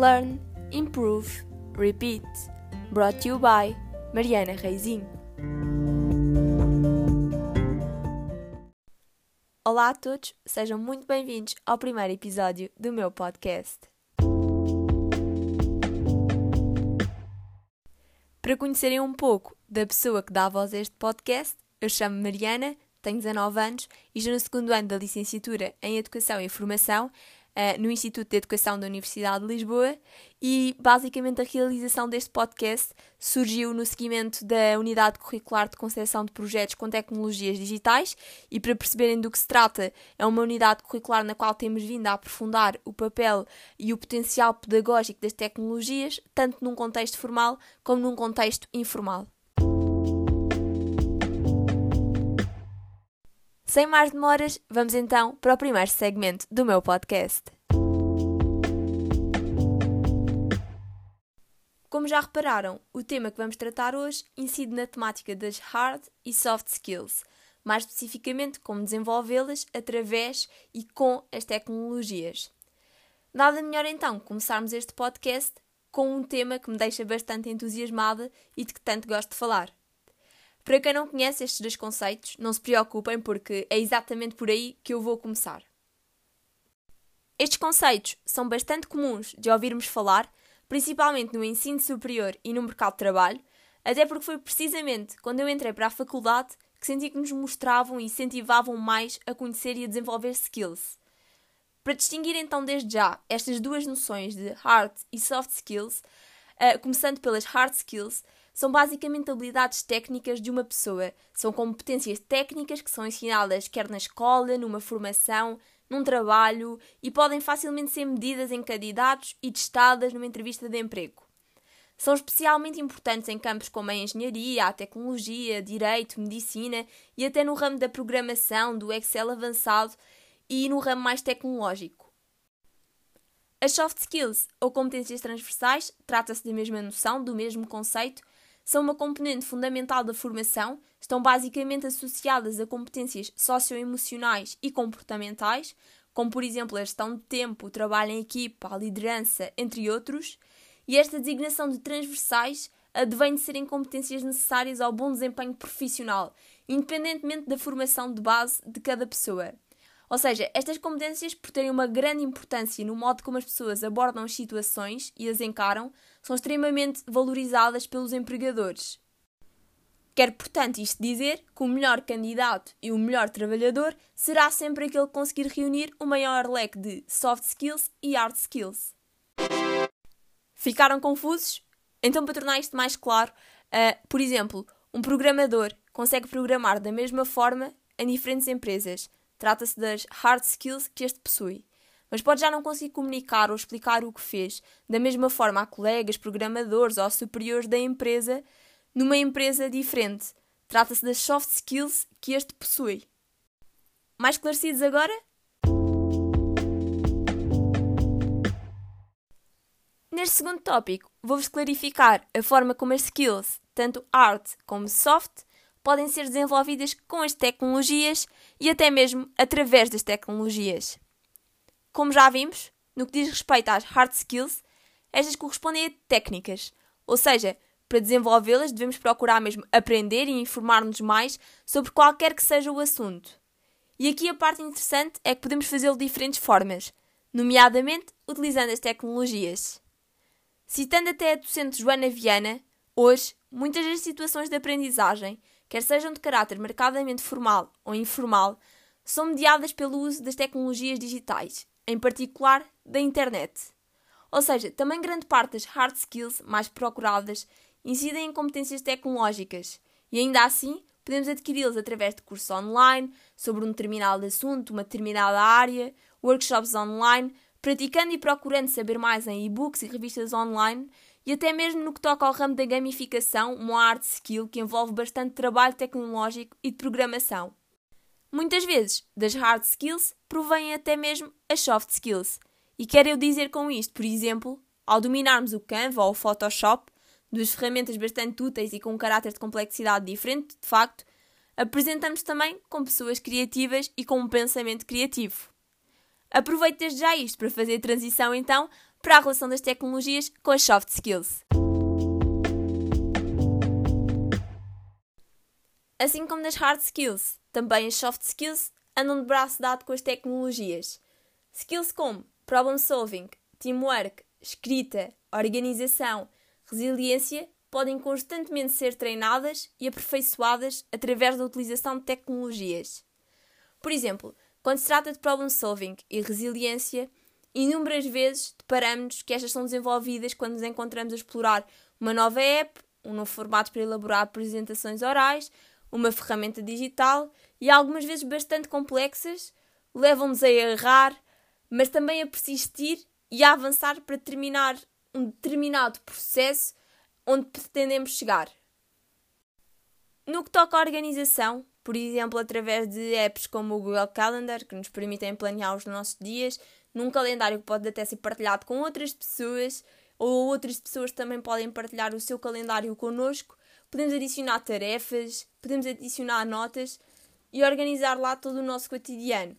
Learn, Improve, Repeat. Brought to you by Mariana Reizinho. Olá a todos, sejam muito bem-vindos ao primeiro episódio do meu podcast. Para conhecerem um pouco da pessoa que dá voz a este podcast, eu chamo Mariana, tenho 19 anos e estou no segundo ano da licenciatura em Educação e Formação uh, no Instituto de Educação da Universidade de Lisboa e basicamente a realização deste podcast surgiu no seguimento da Unidade Curricular de Concepção de Projetos com Tecnologias Digitais e para perceberem do que se trata, é uma unidade curricular na qual temos vindo a aprofundar o papel e o potencial pedagógico das tecnologias, tanto num contexto formal como num contexto informal. Sem mais demoras, vamos então para o primeiro segmento do meu podcast. Como já repararam, o tema que vamos tratar hoje incide na temática das hard e soft skills, mais especificamente como desenvolvê-las através e com as tecnologias. Nada melhor então começarmos este podcast com um tema que me deixa bastante entusiasmada e de que tanto gosto de falar. Para quem não conhece estes dois conceitos, não se preocupem porque é exatamente por aí que eu vou começar. Estes conceitos são bastante comuns de ouvirmos falar, principalmente no ensino superior e no mercado de trabalho, até porque foi precisamente quando eu entrei para a faculdade que senti que nos mostravam e incentivavam mais a conhecer e a desenvolver skills. Para distinguir então desde já estas duas noções de hard e soft skills, uh, começando pelas hard skills, são basicamente habilidades técnicas de uma pessoa. São competências técnicas que são ensinadas quer na escola, numa formação, num trabalho e podem facilmente ser medidas em candidatos e testadas numa entrevista de emprego. São especialmente importantes em campos como a engenharia, a tecnologia, direito, medicina e até no ramo da programação, do Excel avançado e no ramo mais tecnológico. As soft skills, ou competências transversais, trata-se da mesma noção, do mesmo conceito, são uma componente fundamental da formação, estão basicamente associadas a competências socioemocionais e comportamentais, como por exemplo a gestão de tempo, o trabalho em equipa, a liderança, entre outros, e esta designação de transversais advém de serem competências necessárias ao bom desempenho profissional, independentemente da formação de base de cada pessoa. Ou seja, estas competências, por terem uma grande importância no modo como as pessoas abordam as situações e as encaram, são extremamente valorizadas pelos empregadores. Quer, portanto, isto dizer que o melhor candidato e o melhor trabalhador será sempre aquele que conseguir reunir o maior leque de soft skills e hard skills. Ficaram confusos? Então, para tornar isto mais claro, uh, por exemplo, um programador consegue programar da mesma forma em diferentes empresas, Trata-se das hard skills que este possui. Mas pode já não conseguir comunicar ou explicar o que fez, da mesma forma a colegas, programadores ou superiores da empresa, numa empresa diferente. Trata-se das soft skills que este possui. Mais esclarecidos agora? Neste segundo tópico, vou-vos clarificar a forma como as skills, tanto hard como soft, podem ser desenvolvidas com as tecnologias e até mesmo através das tecnologias. Como já vimos, no que diz respeito às hard skills, estas correspondem a técnicas, ou seja, para desenvolvê-las devemos procurar mesmo aprender e informar-nos mais sobre qualquer que seja o assunto. E aqui a parte interessante é que podemos fazê-lo de diferentes formas, nomeadamente utilizando as tecnologias. Citando até a docente Joana Viana, hoje muitas das situações de aprendizagem quer sejam de caráter marcadamente formal ou informal, são mediadas pelo uso das tecnologias digitais, em particular da internet. Ou seja, também grande parte das hard skills mais procuradas incidem em competências tecnológicas e ainda assim podemos adquiri-las através de cursos online sobre um determinado assunto, uma determinada área, workshops online, praticando e procurando saber mais em e-books e revistas online e até mesmo no que toca ao ramo da gamificação, uma art skill que envolve bastante trabalho tecnológico e de programação. Muitas vezes, das hard skills provêm até mesmo as soft skills. E quero eu dizer com isto, por exemplo, ao dominarmos o Canva ou o Photoshop, duas ferramentas bastante úteis e com um caráter de complexidade diferente, de facto, apresentamos também como pessoas criativas e com um pensamento criativo. Aproveito desde já isto para fazer a transição então para a relação das tecnologias com as soft skills. Assim como nas hard skills, também as soft skills andam de braço dado com as tecnologias. Skills como problem solving, teamwork, escrita, organização, resiliência podem constantemente ser treinadas e aperfeiçoadas através da utilização de tecnologias. Por exemplo, quando se trata de problem solving e resiliência, inúmeras vezes deparamos que estas são desenvolvidas quando nos encontramos a explorar uma nova app, um novo formato para elaborar apresentações orais, uma ferramenta digital e algumas vezes bastante complexas, levam-nos a errar, mas também a persistir e a avançar para terminar um determinado processo onde pretendemos chegar. No que toca à organização, por exemplo, através de apps como o Google Calendar, que nos permitem planear os nossos dias, num calendário que pode até ser partilhado com outras pessoas, ou outras pessoas também podem partilhar o seu calendário connosco. Podemos adicionar tarefas, podemos adicionar notas e organizar lá todo o nosso cotidiano.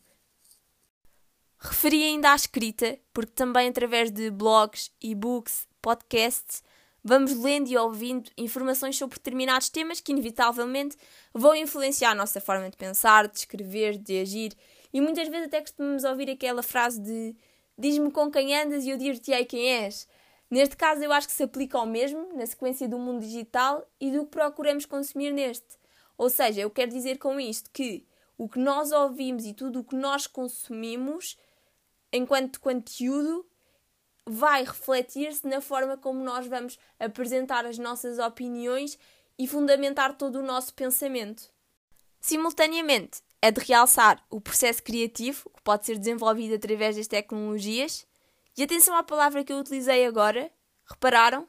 Referi ainda à escrita, porque também através de blogs, e-books, podcasts, vamos lendo e ouvindo informações sobre determinados temas que, inevitavelmente, vão influenciar a nossa forma de pensar, de escrever, de agir. E muitas vezes até costumamos ouvir aquela frase de diz-me com quem andas e eu dir-te-ei quem és. Neste caso, eu acho que se aplica ao mesmo, na sequência do mundo digital e do que procuramos consumir neste. Ou seja, eu quero dizer com isto que o que nós ouvimos e tudo o que nós consumimos enquanto conteúdo, vai refletir-se na forma como nós vamos apresentar as nossas opiniões e fundamentar todo o nosso pensamento. Simultaneamente, é de realçar o processo criativo que pode ser desenvolvido através das tecnologias. E atenção à palavra que eu utilizei agora, repararam?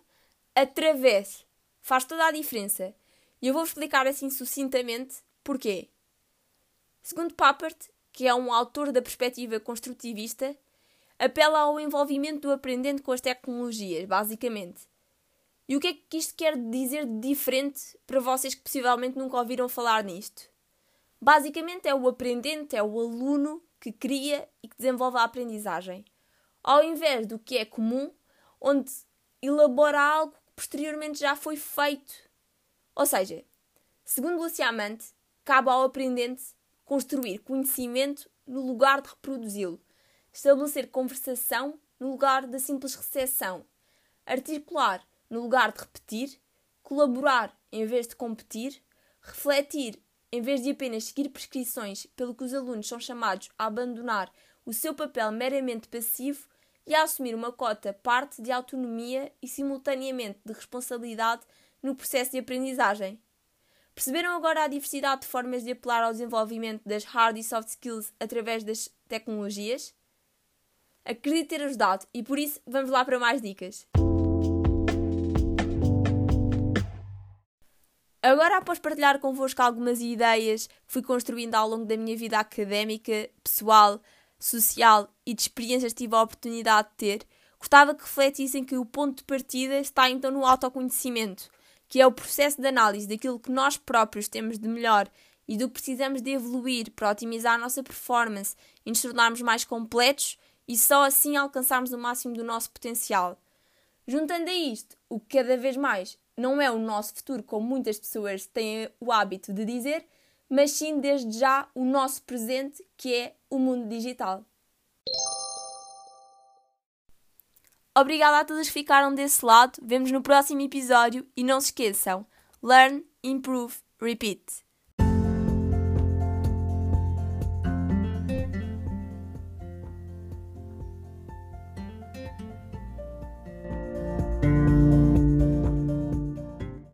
Através. Faz toda a diferença. E eu vou explicar assim sucintamente porquê. Segundo Papert, que é um autor da perspectiva construtivista, apela ao envolvimento do aprendente com as tecnologias, basicamente. E o que é que isto quer dizer de diferente para vocês que possivelmente nunca ouviram falar nisto? Basicamente é o aprendente, é o aluno que cria e que desenvolve a aprendizagem, ao invés do que é comum, onde elabora algo que posteriormente já foi feito. Ou seja, segundo Luciamante, cabe ao aprendente construir conhecimento no lugar de reproduzi-lo, estabelecer conversação no lugar da simples recepção, articular no lugar de repetir, colaborar em vez de competir, refletir em vez de apenas seguir prescrições pelo que os alunos são chamados a abandonar o seu papel meramente passivo e a assumir uma cota parte de autonomia e simultaneamente de responsabilidade no processo de aprendizagem. Perceberam agora a diversidade de formas de apelar ao desenvolvimento das hard e soft skills através das tecnologias? Acredito ter ajudado e por isso vamos lá para mais dicas. Agora, após partilhar convosco algumas ideias que fui construindo ao longo da minha vida académica, pessoal, social e de experiências que tive a oportunidade de ter, gostava que refletissem que o ponto de partida está então no autoconhecimento que é o processo de análise daquilo que nós próprios temos de melhor e do que precisamos de evoluir para otimizar a nossa performance e nos tornarmos mais completos e só assim alcançarmos o máximo do nosso potencial. Juntando a isto, o que cada vez mais não é o nosso futuro, como muitas pessoas têm o hábito de dizer, mas sim desde já o nosso presente, que é o mundo digital. Obrigada a todos que ficaram desse lado. Vemos no próximo episódio e não se esqueçam: learn, improve, repeat.